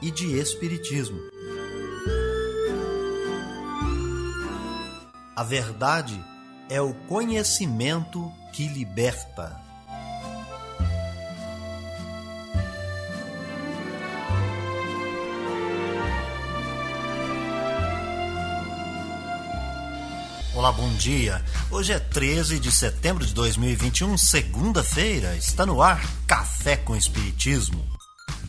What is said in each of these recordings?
e de espiritismo. A verdade é o conhecimento que liberta. Olá, bom dia. Hoje é 13 de setembro de 2021, segunda-feira. Está no ar Café com Espiritismo.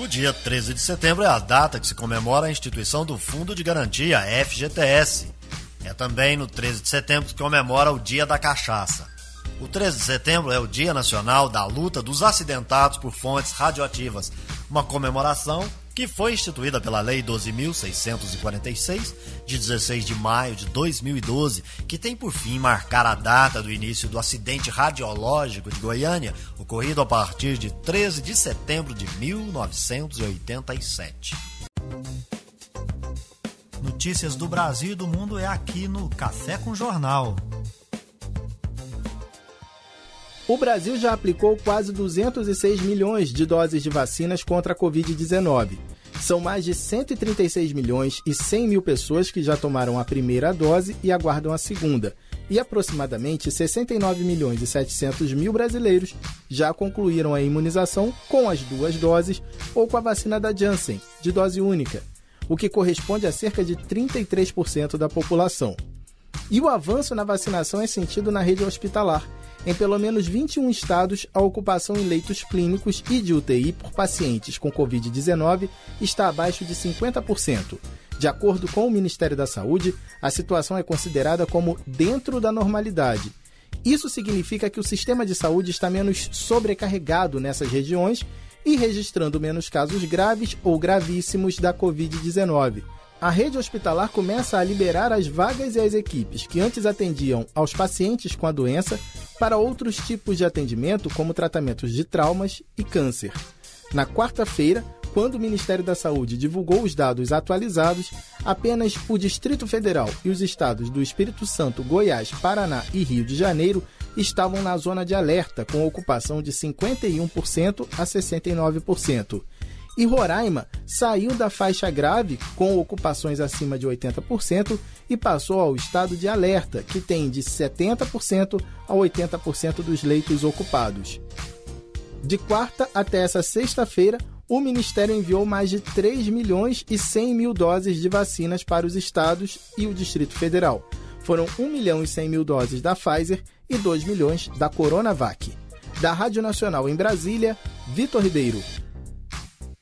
O dia 13 de setembro é a data que se comemora a instituição do Fundo de Garantia, FGTS. É também no 13 de setembro que comemora o Dia da Cachaça. O 13 de setembro é o Dia Nacional da Luta dos Acidentados por Fontes Radioativas, uma comemoração que foi instituída pela Lei 12.646, de 16 de maio de 2012, que tem por fim marcar a data do início do acidente radiológico de Goiânia, ocorrido a partir de 13 de setembro de 1987. Notícias do Brasil e do mundo é aqui no Café com Jornal. O Brasil já aplicou quase 206 milhões de doses de vacinas contra a Covid-19. São mais de 136 milhões e 100 mil pessoas que já tomaram a primeira dose e aguardam a segunda. E aproximadamente 69 milhões e 700 mil brasileiros já concluíram a imunização com as duas doses ou com a vacina da Janssen, de dose única, o que corresponde a cerca de 33% da população. E o avanço na vacinação é sentido na rede hospitalar em pelo menos 21 estados, a ocupação em leitos clínicos e de UTI por pacientes com Covid-19 está abaixo de 50%. De acordo com o Ministério da Saúde, a situação é considerada como dentro da normalidade. Isso significa que o sistema de saúde está menos sobrecarregado nessas regiões e registrando menos casos graves ou gravíssimos da Covid-19 a rede hospitalar começa a liberar as vagas e as equipes que antes atendiam aos pacientes com a doença para outros tipos de atendimento, como tratamentos de traumas e câncer. Na quarta-feira, quando o Ministério da Saúde divulgou os dados atualizados, apenas o Distrito Federal e os estados do Espírito Santo, Goiás, Paraná e Rio de Janeiro estavam na zona de alerta, com ocupação de 51% a 69% e Roraima saiu da faixa grave, com ocupações acima de 80%, e passou ao estado de alerta, que tem de 70% a 80% dos leitos ocupados. De quarta até essa sexta-feira, o Ministério enviou mais de 3 milhões e 100 mil doses de vacinas para os estados e o Distrito Federal. Foram 1 milhão e 100 mil doses da Pfizer e 2 milhões da Coronavac. Da Rádio Nacional em Brasília, Vitor Ribeiro.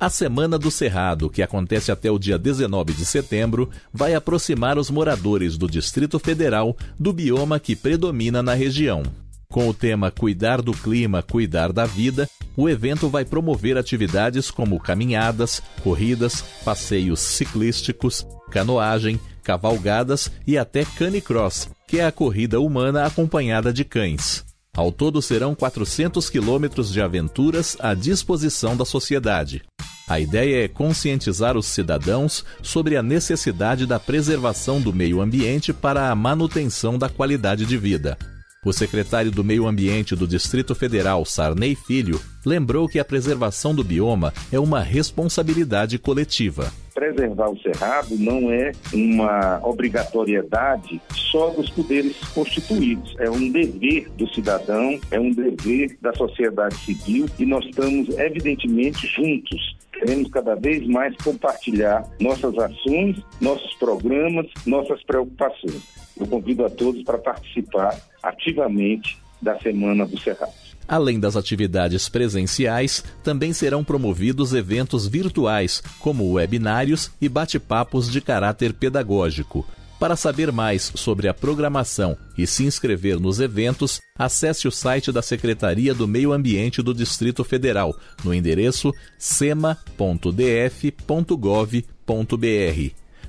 A Semana do Cerrado, que acontece até o dia 19 de setembro, vai aproximar os moradores do Distrito Federal do bioma que predomina na região. Com o tema Cuidar do Clima, Cuidar da Vida, o evento vai promover atividades como caminhadas, corridas, passeios ciclísticos, canoagem, cavalgadas e até canicross, que é a corrida humana acompanhada de cães. Ao todo serão 400 quilômetros de aventuras à disposição da sociedade. A ideia é conscientizar os cidadãos sobre a necessidade da preservação do meio ambiente para a manutenção da qualidade de vida. O secretário do Meio Ambiente do Distrito Federal, Sarney Filho, lembrou que a preservação do bioma é uma responsabilidade coletiva. Preservar o cerrado não é uma obrigatoriedade só dos poderes constituídos. É um dever do cidadão, é um dever da sociedade civil e nós estamos, evidentemente, juntos queremos cada vez mais compartilhar nossas ações, nossos programas, nossas preocupações. Eu convido a todos para participar ativamente da Semana do Cerrado. Além das atividades presenciais, também serão promovidos eventos virtuais, como webinários e bate-papos de caráter pedagógico. Para saber mais sobre a programação e se inscrever nos eventos, acesse o site da Secretaria do Meio Ambiente do Distrito Federal no endereço sema.df.gov.br.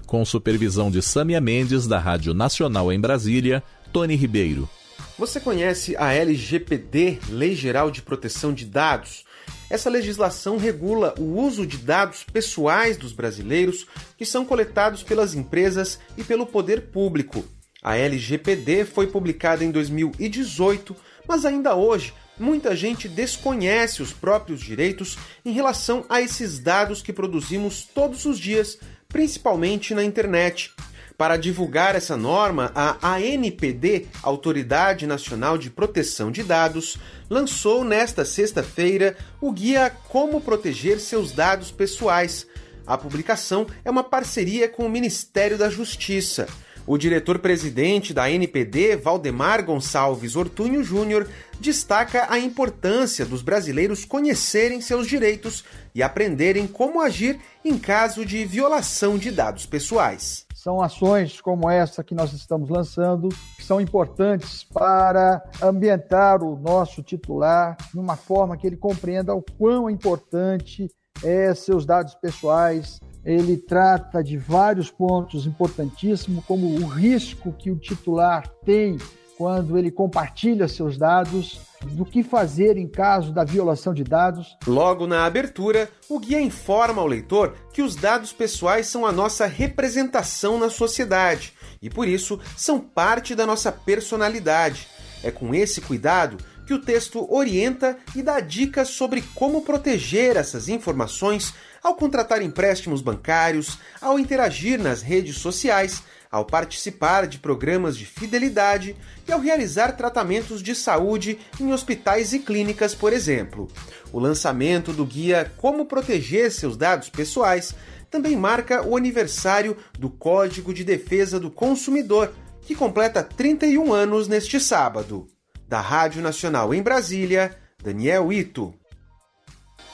Com supervisão de Sâmia Mendes, da Rádio Nacional em Brasília, Tony Ribeiro. Você conhece a LGPD, Lei Geral de Proteção de Dados? Essa legislação regula o uso de dados pessoais dos brasileiros que são coletados pelas empresas e pelo poder público. A LGPD foi publicada em 2018, mas ainda hoje muita gente desconhece os próprios direitos em relação a esses dados que produzimos todos os dias, principalmente na internet. Para divulgar essa norma, a ANPD, Autoridade Nacional de Proteção de Dados, lançou nesta sexta-feira o guia Como Proteger Seus Dados Pessoais. A publicação é uma parceria com o Ministério da Justiça. O diretor-presidente da NPD, Valdemar Gonçalves Ortunho Júnior, destaca a importância dos brasileiros conhecerem seus direitos e aprenderem como agir em caso de violação de dados pessoais. São ações como essa que nós estamos lançando que são importantes para ambientar o nosso titular de uma forma que ele compreenda o quão importante é seus dados pessoais. Ele trata de vários pontos importantíssimos, como o risco que o titular tem quando ele compartilha seus dados, do que fazer em caso da violação de dados. Logo na abertura, o guia informa ao leitor que os dados pessoais são a nossa representação na sociedade e, por isso, são parte da nossa personalidade. É com esse cuidado que o texto orienta e dá dicas sobre como proteger essas informações ao contratar empréstimos bancários, ao interagir nas redes sociais ao participar de programas de fidelidade e ao realizar tratamentos de saúde em hospitais e clínicas, por exemplo. O lançamento do guia Como Proteger Seus Dados Pessoais também marca o aniversário do Código de Defesa do Consumidor, que completa 31 anos neste sábado. Da Rádio Nacional em Brasília, Daniel Ito.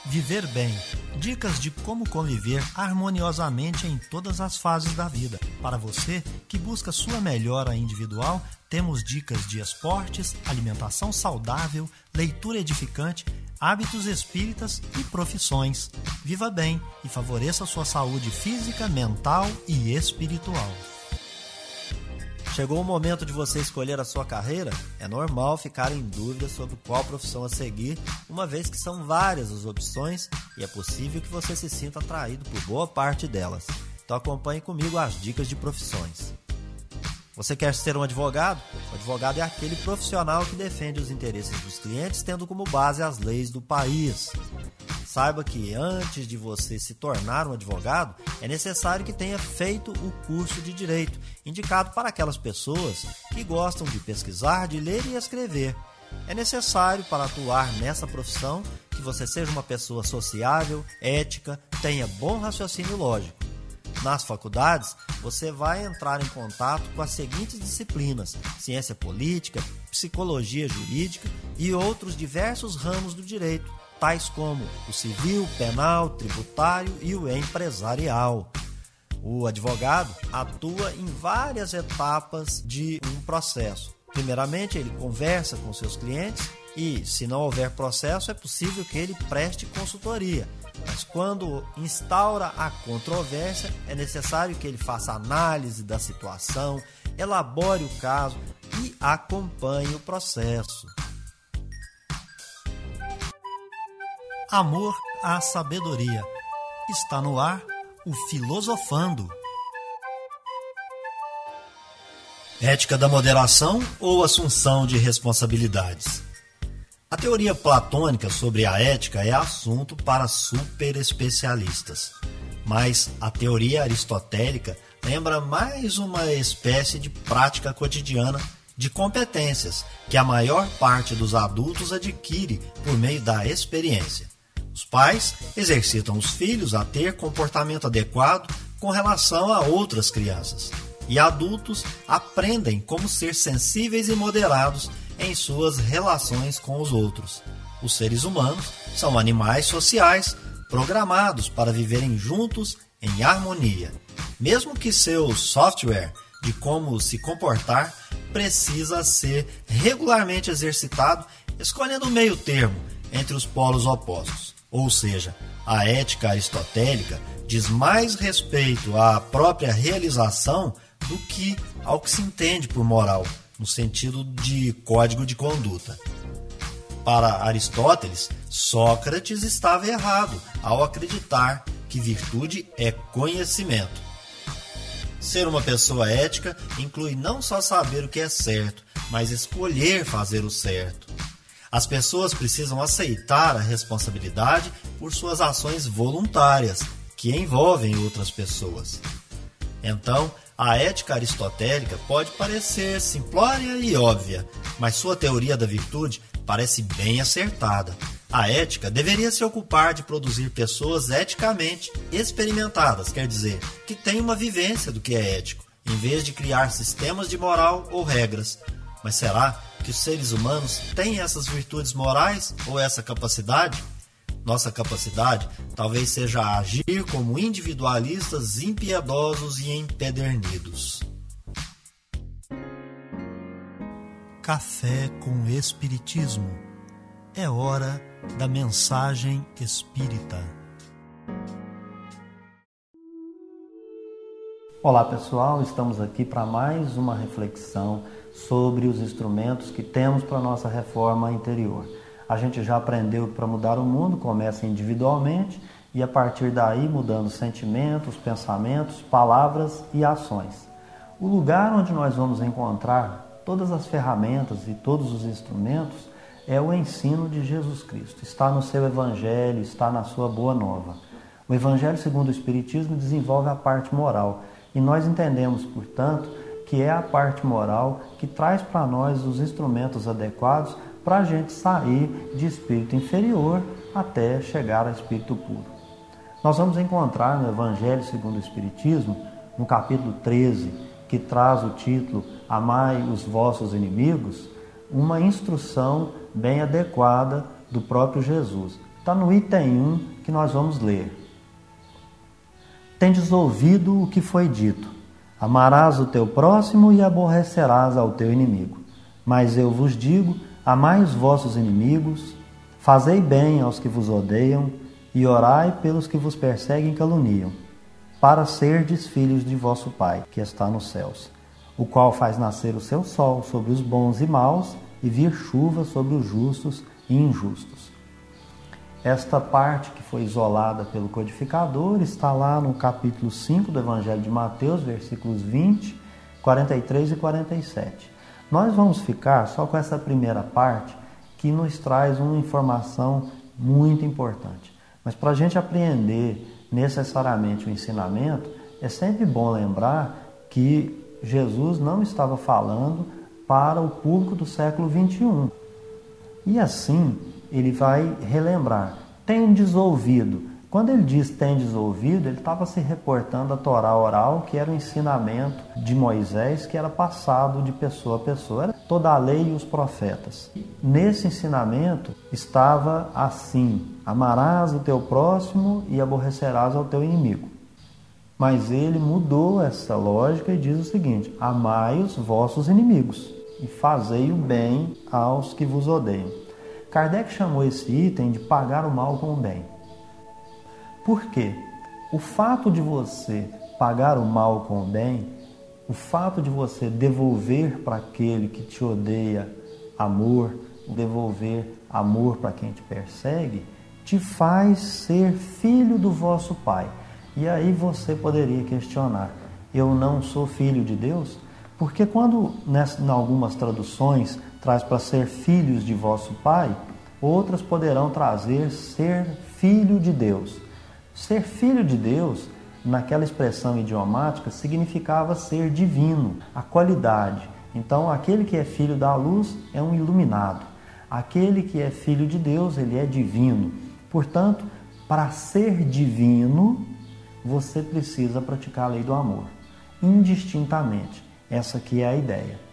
Viver bem. Dicas de como conviver harmoniosamente em todas as fases da vida. Para você que busca sua melhora individual, temos dicas de esportes, alimentação saudável, leitura edificante, hábitos espíritas e profissões. Viva bem e favoreça sua saúde física, mental e espiritual. Chegou o momento de você escolher a sua carreira? É normal ficar em dúvida sobre qual profissão a seguir, uma vez que são várias as opções e é possível que você se sinta atraído por boa parte delas. Então acompanhe comigo as dicas de profissões. Você quer ser um advogado? O advogado é aquele profissional que defende os interesses dos clientes, tendo como base as leis do país. Saiba que antes de você se tornar um advogado, é necessário que tenha feito o curso de direito, indicado para aquelas pessoas que gostam de pesquisar, de ler e escrever. É necessário para atuar nessa profissão que você seja uma pessoa sociável, ética, tenha bom raciocínio lógico. Nas faculdades, você vai entrar em contato com as seguintes disciplinas: ciência política, psicologia jurídica e outros diversos ramos do direito, tais como o civil, penal, tributário e o empresarial. O advogado atua em várias etapas de um processo. Primeiramente, ele conversa com seus clientes e, se não houver processo, é possível que ele preste consultoria mas quando instaura a controvérsia, é necessário que ele faça análise da situação, elabore o caso e acompanhe o processo. Amor à sabedoria. Está no ar o Filosofando. Ética da moderação ou assunção de responsabilidades? A teoria platônica sobre a ética é assunto para super especialistas, mas a teoria aristotélica lembra mais uma espécie de prática cotidiana de competências que a maior parte dos adultos adquire por meio da experiência. Os pais exercitam os filhos a ter comportamento adequado com relação a outras crianças. E adultos aprendem como ser sensíveis e moderados em suas relações com os outros. Os seres humanos são animais sociais programados para viverem juntos em harmonia. Mesmo que seu software de como se comportar precisa ser regularmente exercitado, escolhendo o meio termo entre os polos opostos. Ou seja, a ética aristotélica diz mais respeito à própria realização do que ao que se entende por moral, no sentido de código de conduta. Para Aristóteles, Sócrates estava errado ao acreditar que virtude é conhecimento. Ser uma pessoa ética inclui não só saber o que é certo, mas escolher fazer o certo. As pessoas precisam aceitar a responsabilidade por suas ações voluntárias, que envolvem outras pessoas. Então, a ética aristotélica pode parecer simplória e óbvia, mas sua teoria da virtude parece bem acertada. A ética deveria se ocupar de produzir pessoas eticamente experimentadas, quer dizer, que têm uma vivência do que é ético, em vez de criar sistemas de moral ou regras. Mas será que os seres humanos têm essas virtudes morais ou essa capacidade? Nossa capacidade talvez seja agir como individualistas impiedosos e empedernidos. Café com Espiritismo. É hora da mensagem espírita. Olá pessoal, estamos aqui para mais uma reflexão sobre os instrumentos que temos para a nossa reforma interior. A gente já aprendeu que para mudar o mundo começa individualmente e a partir daí mudando sentimentos, pensamentos, palavras e ações. O lugar onde nós vamos encontrar todas as ferramentas e todos os instrumentos é o ensino de Jesus Cristo. Está no seu Evangelho, está na sua Boa Nova. O Evangelho segundo o Espiritismo desenvolve a parte moral e nós entendemos, portanto, que é a parte moral que traz para nós os instrumentos adequados para a gente sair de espírito inferior até chegar a espírito puro. Nós vamos encontrar no Evangelho segundo o Espiritismo, no capítulo 13, que traz o título Amai os vossos inimigos, uma instrução bem adequada do próprio Jesus. Está no item 1 que nós vamos ler. Tendes ouvido o que foi dito: Amarás o teu próximo e aborrecerás ao teu inimigo. Mas eu vos digo: amai os vossos inimigos, fazei bem aos que vos odeiam e orai pelos que vos perseguem e caluniam para serdes filhos de vosso Pai, que está nos céus, o qual faz nascer o seu sol sobre os bons e maus e vir chuva sobre os justos e injustos. Esta parte que foi isolada pelo codificador está lá no capítulo 5 do Evangelho de Mateus, versículos 20, 43 e 47. Nós vamos ficar só com essa primeira parte que nos traz uma informação muito importante. Mas para a gente apreender necessariamente o ensinamento, é sempre bom lembrar que Jesus não estava falando para o público do século 21. E assim, ele vai relembrar: tendes ouvido. Quando ele diz tendes ouvido, ele estava se reportando à Torá oral, que era o ensinamento de Moisés, que era passado de pessoa a pessoa, era toda a lei e os profetas. Nesse ensinamento estava assim: Amarás o teu próximo e aborrecerás ao teu inimigo. Mas ele mudou essa lógica e diz o seguinte: Amai os vossos inimigos e fazei o bem aos que vos odeiam. Kardec chamou esse item de pagar o mal com o bem. Por quê? O fato de você pagar o mal com o bem, o fato de você devolver para aquele que te odeia amor, devolver amor para quem te persegue, te faz ser filho do vosso Pai. E aí você poderia questionar: eu não sou filho de Deus? Porque quando nessa, em algumas traduções traz para ser filhos de vosso Pai, outras poderão trazer ser filho de Deus. Ser filho de Deus, naquela expressão idiomática, significava ser divino, a qualidade. Então, aquele que é filho da luz é um iluminado. Aquele que é filho de Deus, ele é divino. Portanto, para ser divino, você precisa praticar a lei do amor, indistintamente. Essa aqui é a ideia.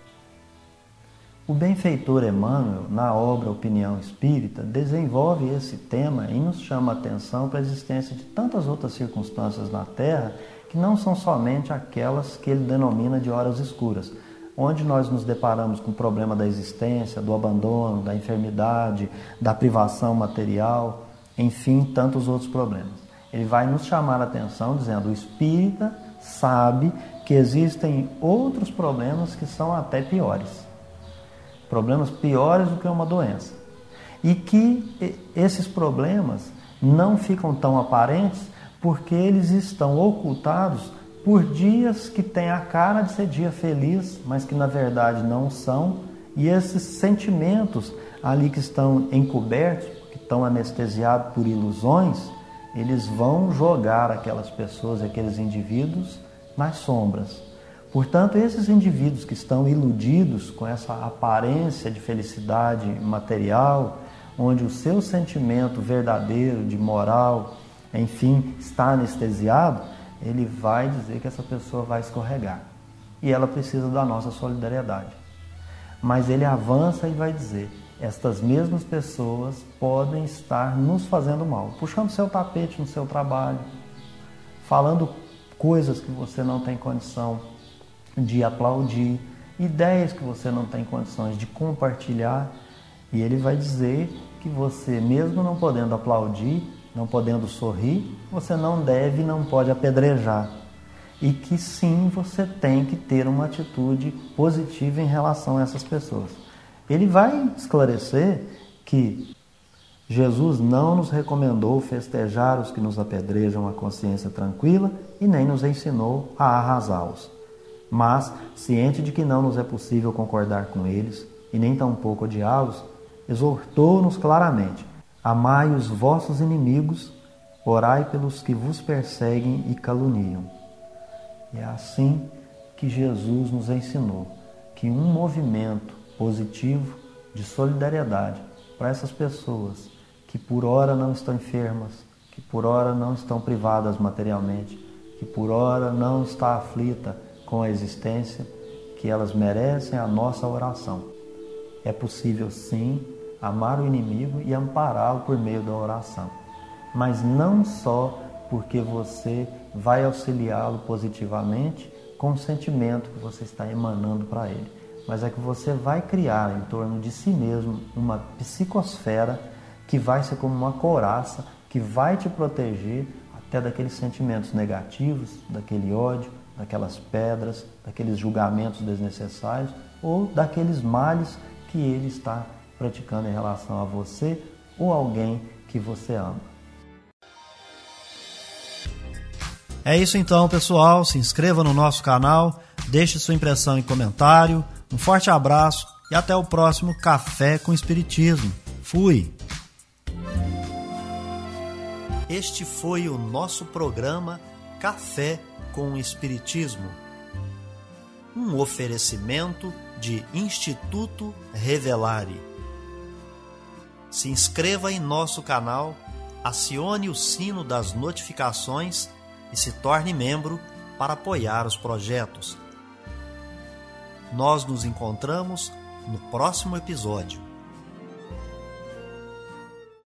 O benfeitor Emmanuel, na obra Opinião Espírita, desenvolve esse tema e nos chama a atenção para a existência de tantas outras circunstâncias na Terra que não são somente aquelas que ele denomina de horas escuras, onde nós nos deparamos com o problema da existência, do abandono, da enfermidade, da privação material, enfim, tantos outros problemas. Ele vai nos chamar a atenção dizendo: o espírita sabe que existem outros problemas que são até piores problemas piores do que uma doença. E que esses problemas não ficam tão aparentes porque eles estão ocultados por dias que têm a cara de ser dia feliz, mas que na verdade não são, e esses sentimentos ali que estão encobertos, que estão anestesiados por ilusões, eles vão jogar aquelas pessoas, aqueles indivíduos nas sombras. Portanto, esses indivíduos que estão iludidos com essa aparência de felicidade material, onde o seu sentimento verdadeiro de moral, enfim, está anestesiado, ele vai dizer que essa pessoa vai escorregar. E ela precisa da nossa solidariedade. Mas ele avança e vai dizer: estas mesmas pessoas podem estar nos fazendo mal, puxando seu tapete no seu trabalho, falando coisas que você não tem condição de aplaudir, ideias que você não tem condições de compartilhar, e ele vai dizer que você, mesmo não podendo aplaudir, não podendo sorrir, você não deve, não pode apedrejar. E que sim, você tem que ter uma atitude positiva em relação a essas pessoas. Ele vai esclarecer que Jesus não nos recomendou festejar os que nos apedrejam a consciência tranquila e nem nos ensinou a arrasá-los mas, ciente de que não nos é possível concordar com eles e nem tampouco odiá-los, exortou-nos claramente: Amai os vossos inimigos, orai pelos que vos perseguem e caluniam. E é assim que Jesus nos ensinou que um movimento positivo de solidariedade para essas pessoas que por hora não estão enfermas, que por hora não estão privadas materialmente, que por hora não está aflita com a existência que elas merecem a nossa oração. É possível sim amar o inimigo e ampará-lo por meio da oração, mas não só porque você vai auxiliá-lo positivamente com o sentimento que você está emanando para ele, mas é que você vai criar em torno de si mesmo uma psicosfera que vai ser como uma couraça que vai te proteger até daqueles sentimentos negativos, daquele ódio, daquelas pedras, daqueles julgamentos desnecessários ou daqueles males que ele está praticando em relação a você ou alguém que você ama. É isso então, pessoal. Se inscreva no nosso canal, deixe sua impressão e comentário. Um forte abraço e até o próximo Café com Espiritismo. Fui! Este foi o nosso programa Café com o Espiritismo. Um oferecimento de Instituto Revelare. Se inscreva em nosso canal, acione o sino das notificações e se torne membro para apoiar os projetos. Nós nos encontramos no próximo episódio.